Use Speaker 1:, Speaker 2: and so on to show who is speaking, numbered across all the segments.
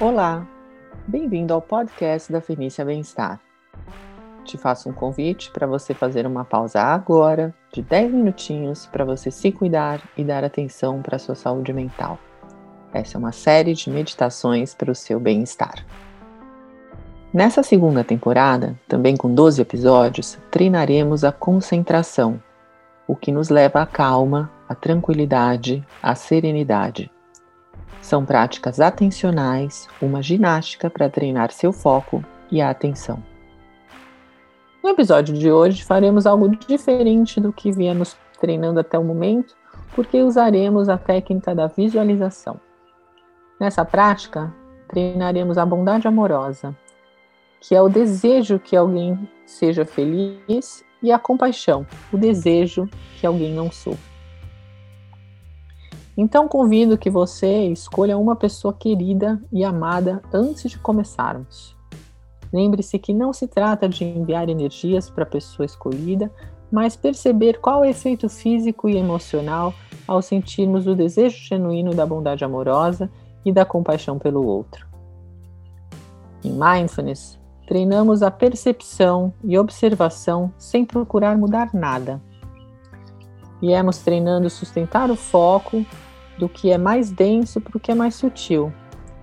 Speaker 1: Olá, bem-vindo ao podcast da Fenícia Bem-Estar. Te faço um convite para você fazer uma pausa agora, de 10 minutinhos, para você se cuidar e dar atenção para a sua saúde mental. Essa é uma série de meditações para o seu bem-estar. Nessa segunda temporada, também com 12 episódios, treinaremos a concentração, o que nos leva à calma, à tranquilidade, à serenidade são práticas atencionais, uma ginástica para treinar seu foco e a atenção. No episódio de hoje, faremos algo diferente do que viemos treinando até o momento, porque usaremos a técnica da visualização. Nessa prática, treinaremos a bondade amorosa, que é o desejo que alguém seja feliz, e a compaixão, o desejo que alguém não sofra. Então convido que você escolha uma pessoa querida e amada antes de começarmos. Lembre-se que não se trata de enviar energias para a pessoa escolhida, mas perceber qual é o efeito físico e emocional ao sentirmos o desejo genuíno da bondade amorosa e da compaixão pelo outro. Em Mindfulness, treinamos a percepção e observação sem procurar mudar nada. Viemos treinando sustentar o foco do que é mais denso para o que é mais sutil.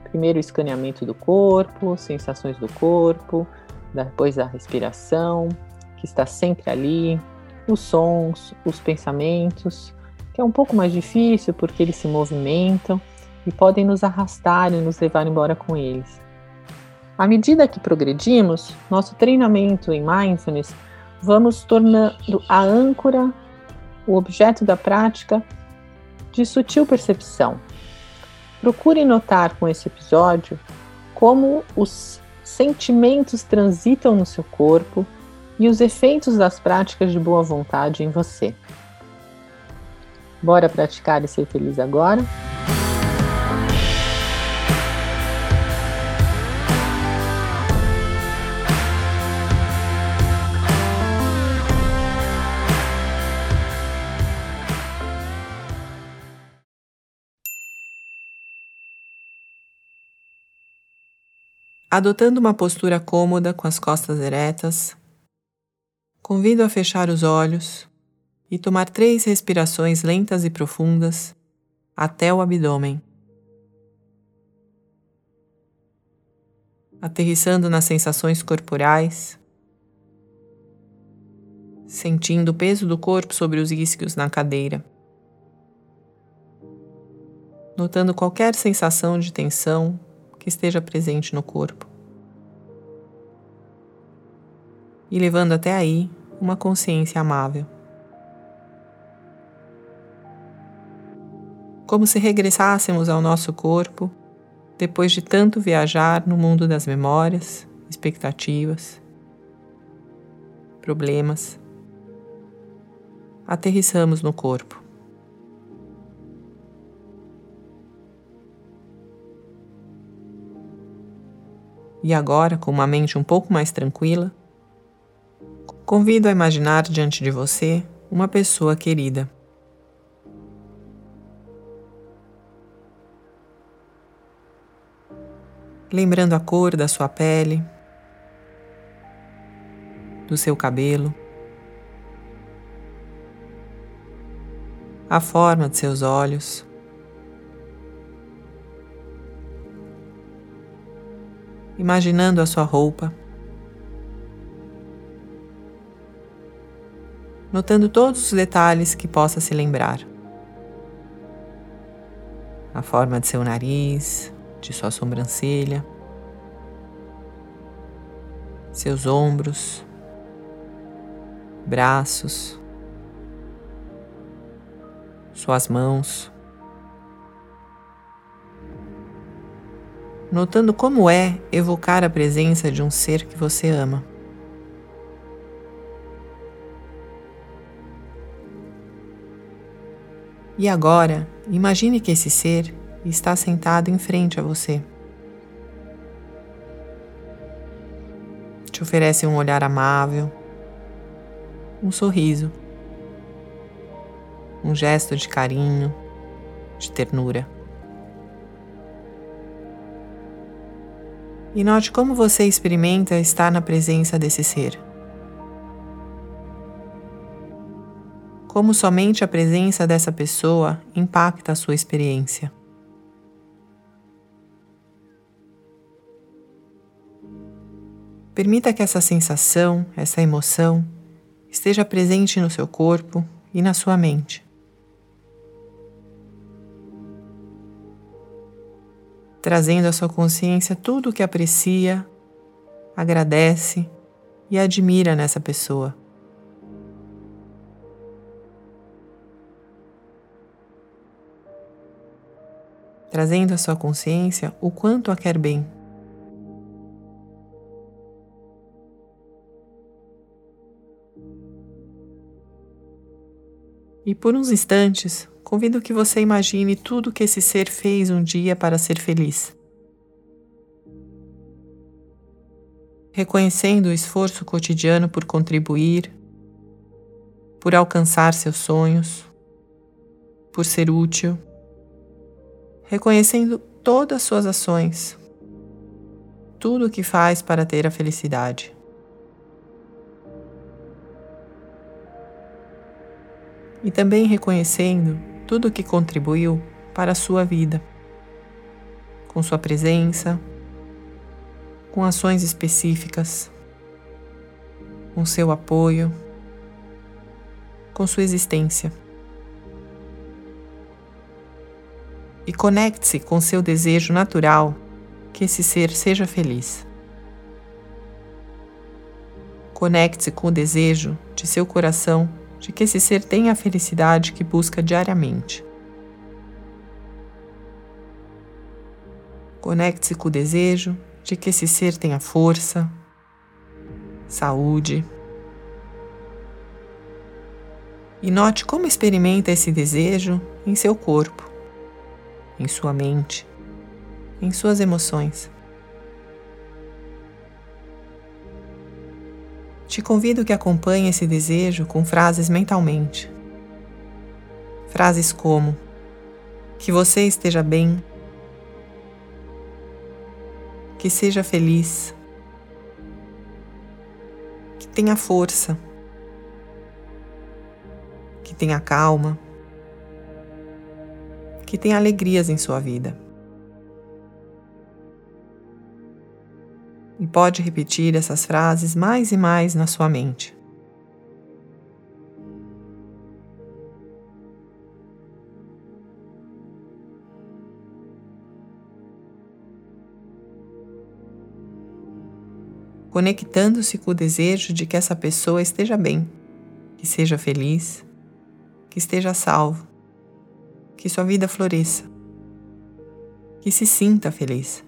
Speaker 1: Primeiro o escaneamento do corpo, sensações do corpo, depois a respiração, que está sempre ali, os sons, os pensamentos, que é um pouco mais difícil porque eles se movimentam e podem nos arrastar e nos levar embora com eles. À medida que progredimos, nosso treinamento em mindfulness, vamos tornando a âncora, o objeto da prática, de sutil percepção. Procure notar com esse episódio como os sentimentos transitam no seu corpo e os efeitos das práticas de boa vontade em você. Bora praticar e ser feliz agora?
Speaker 2: Adotando uma postura cômoda com as costas eretas, convido a fechar os olhos e tomar três respirações lentas e profundas até o abdômen. Aterrissando nas sensações corporais, sentindo o peso do corpo sobre os isquios na cadeira. Notando qualquer sensação de tensão que esteja presente no corpo. E levando até aí uma consciência amável. Como se regressássemos ao nosso corpo depois de tanto viajar no mundo das memórias, expectativas, problemas. Aterrissamos no corpo. E agora, com uma mente um pouco mais tranquila, convido a imaginar diante de você uma pessoa querida. Lembrando a cor da sua pele, do seu cabelo, a forma de seus olhos. Imaginando a sua roupa, notando todos os detalhes que possa se lembrar. A forma de seu nariz, de sua sobrancelha, seus ombros, braços, suas mãos. Notando como é evocar a presença de um ser que você ama. E agora, imagine que esse ser está sentado em frente a você. Te oferece um olhar amável, um sorriso, um gesto de carinho, de ternura. E note como você experimenta estar na presença desse ser. Como somente a presença dessa pessoa impacta a sua experiência. Permita que essa sensação, essa emoção, esteja presente no seu corpo e na sua mente. Trazendo à sua consciência tudo o que aprecia, agradece e admira nessa pessoa. Trazendo à sua consciência o quanto a quer bem. E por uns instantes, convido que você imagine tudo que esse ser fez um dia para ser feliz. Reconhecendo o esforço cotidiano por contribuir, por alcançar seus sonhos, por ser útil, reconhecendo todas as suas ações, tudo o que faz para ter a felicidade. E também reconhecendo tudo o que contribuiu para a sua vida, com sua presença, com ações específicas, com seu apoio, com sua existência. E conecte-se com seu desejo natural que esse ser seja feliz. Conecte-se com o desejo de seu coração de que esse ser tenha a felicidade que busca diariamente. Conecte-se com o desejo de que esse ser tenha força, saúde. E note como experimenta esse desejo em seu corpo, em sua mente, em suas emoções. Te convido que acompanhe esse desejo com frases mentalmente. Frases como: Que você esteja bem, que seja feliz, que tenha força, que tenha calma, que tenha alegrias em sua vida. E pode repetir essas frases mais e mais na sua mente. Conectando-se com o desejo de que essa pessoa esteja bem, que seja feliz, que esteja salvo, que sua vida floresça, que se sinta feliz.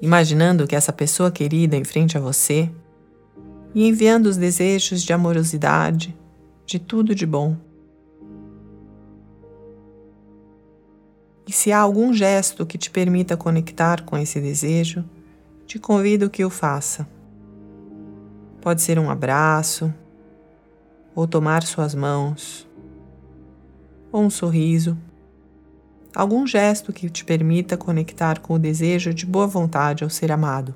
Speaker 2: Imaginando que essa pessoa querida em frente a você e enviando os desejos de amorosidade, de tudo de bom. E se há algum gesto que te permita conectar com esse desejo, te convido que o faça. Pode ser um abraço, ou tomar suas mãos, ou um sorriso algum gesto que te permita conectar com o desejo de boa vontade ao ser amado.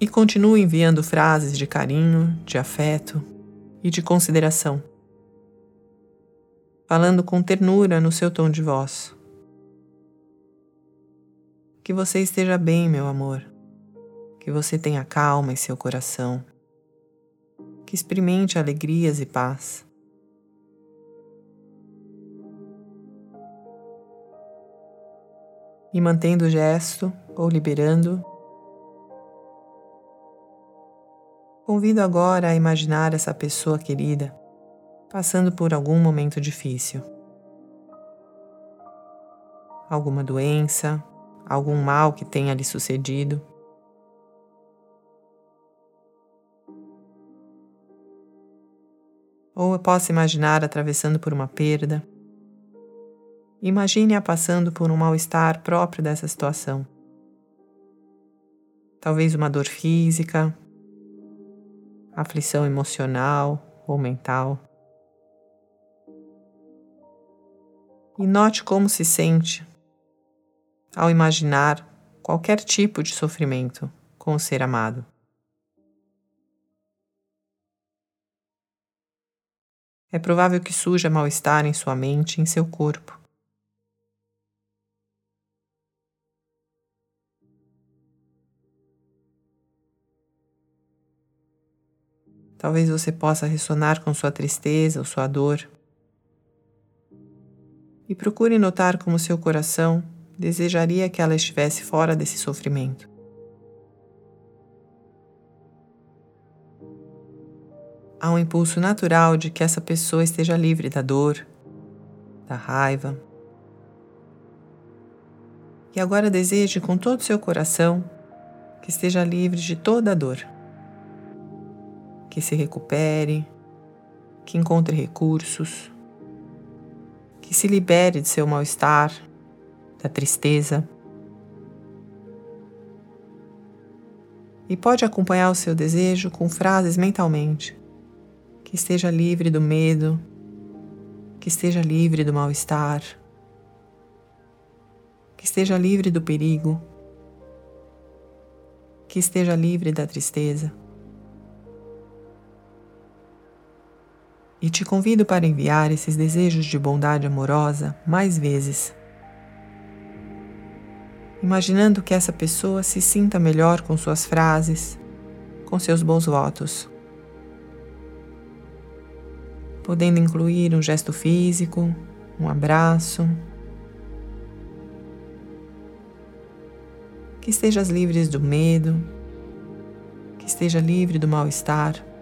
Speaker 2: E continue enviando frases de carinho, de afeto e de consideração, falando com ternura no seu tom de voz. Que você esteja bem, meu amor. Que você tenha calma em seu coração. Que experimente alegrias e paz. E mantendo o gesto ou liberando. Convido agora a imaginar essa pessoa querida passando por algum momento difícil. Alguma doença, algum mal que tenha lhe sucedido. Ou eu posso imaginar atravessando por uma perda Imagine-a passando por um mal-estar próprio dessa situação. Talvez uma dor física, aflição emocional ou mental. E note como se sente ao imaginar qualquer tipo de sofrimento com o ser amado. É provável que surja mal-estar em sua mente e em seu corpo. Talvez você possa ressonar com sua tristeza ou sua dor. E procure notar como seu coração desejaria que ela estivesse fora desse sofrimento. Há um impulso natural de que essa pessoa esteja livre da dor, da raiva. E agora deseje com todo o seu coração que esteja livre de toda a dor que se recupere, que encontre recursos, que se libere de seu mal-estar, da tristeza. E pode acompanhar o seu desejo com frases mentalmente. Que esteja livre do medo, que esteja livre do mal-estar, que esteja livre do perigo, que esteja livre da tristeza. E te convido para enviar esses desejos de bondade amorosa mais vezes. Imaginando que essa pessoa se sinta melhor com suas frases, com seus bons votos. Podendo incluir um gesto físico, um abraço. Que estejas livres do medo, que esteja livre do mal-estar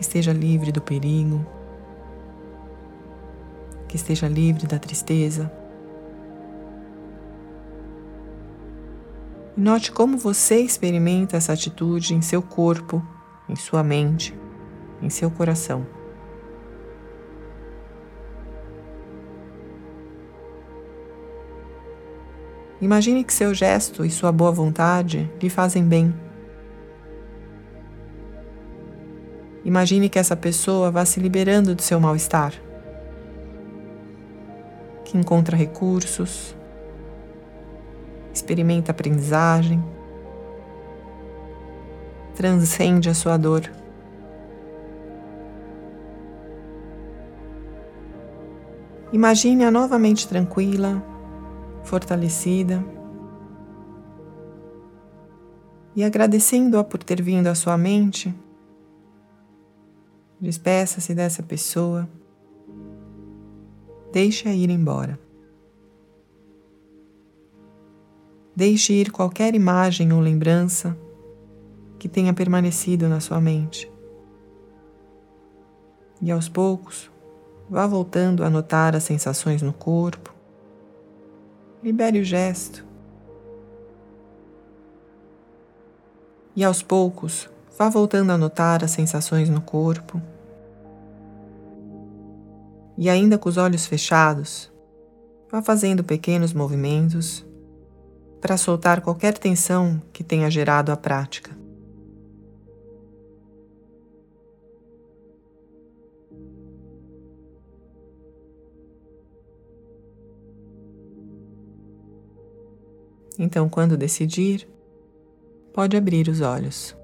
Speaker 2: que esteja livre do perigo, que esteja livre da tristeza. Note como você experimenta essa atitude em seu corpo, em sua mente, em seu coração. Imagine que seu gesto e sua boa vontade lhe fazem bem. Imagine que essa pessoa vá se liberando do seu mal-estar, que encontra recursos, experimenta aprendizagem, transcende a sua dor. Imagine-a novamente tranquila, fortalecida. E agradecendo-a por ter vindo à sua mente Despeça-se dessa pessoa. Deixe-a ir embora. Deixe ir qualquer imagem ou lembrança que tenha permanecido na sua mente. E aos poucos, vá voltando a notar as sensações no corpo. Libere o gesto. E aos poucos, Vá voltando a notar as sensações no corpo. E ainda com os olhos fechados, vá fazendo pequenos movimentos para soltar qualquer tensão que tenha gerado a prática. Então, quando decidir, pode abrir os olhos.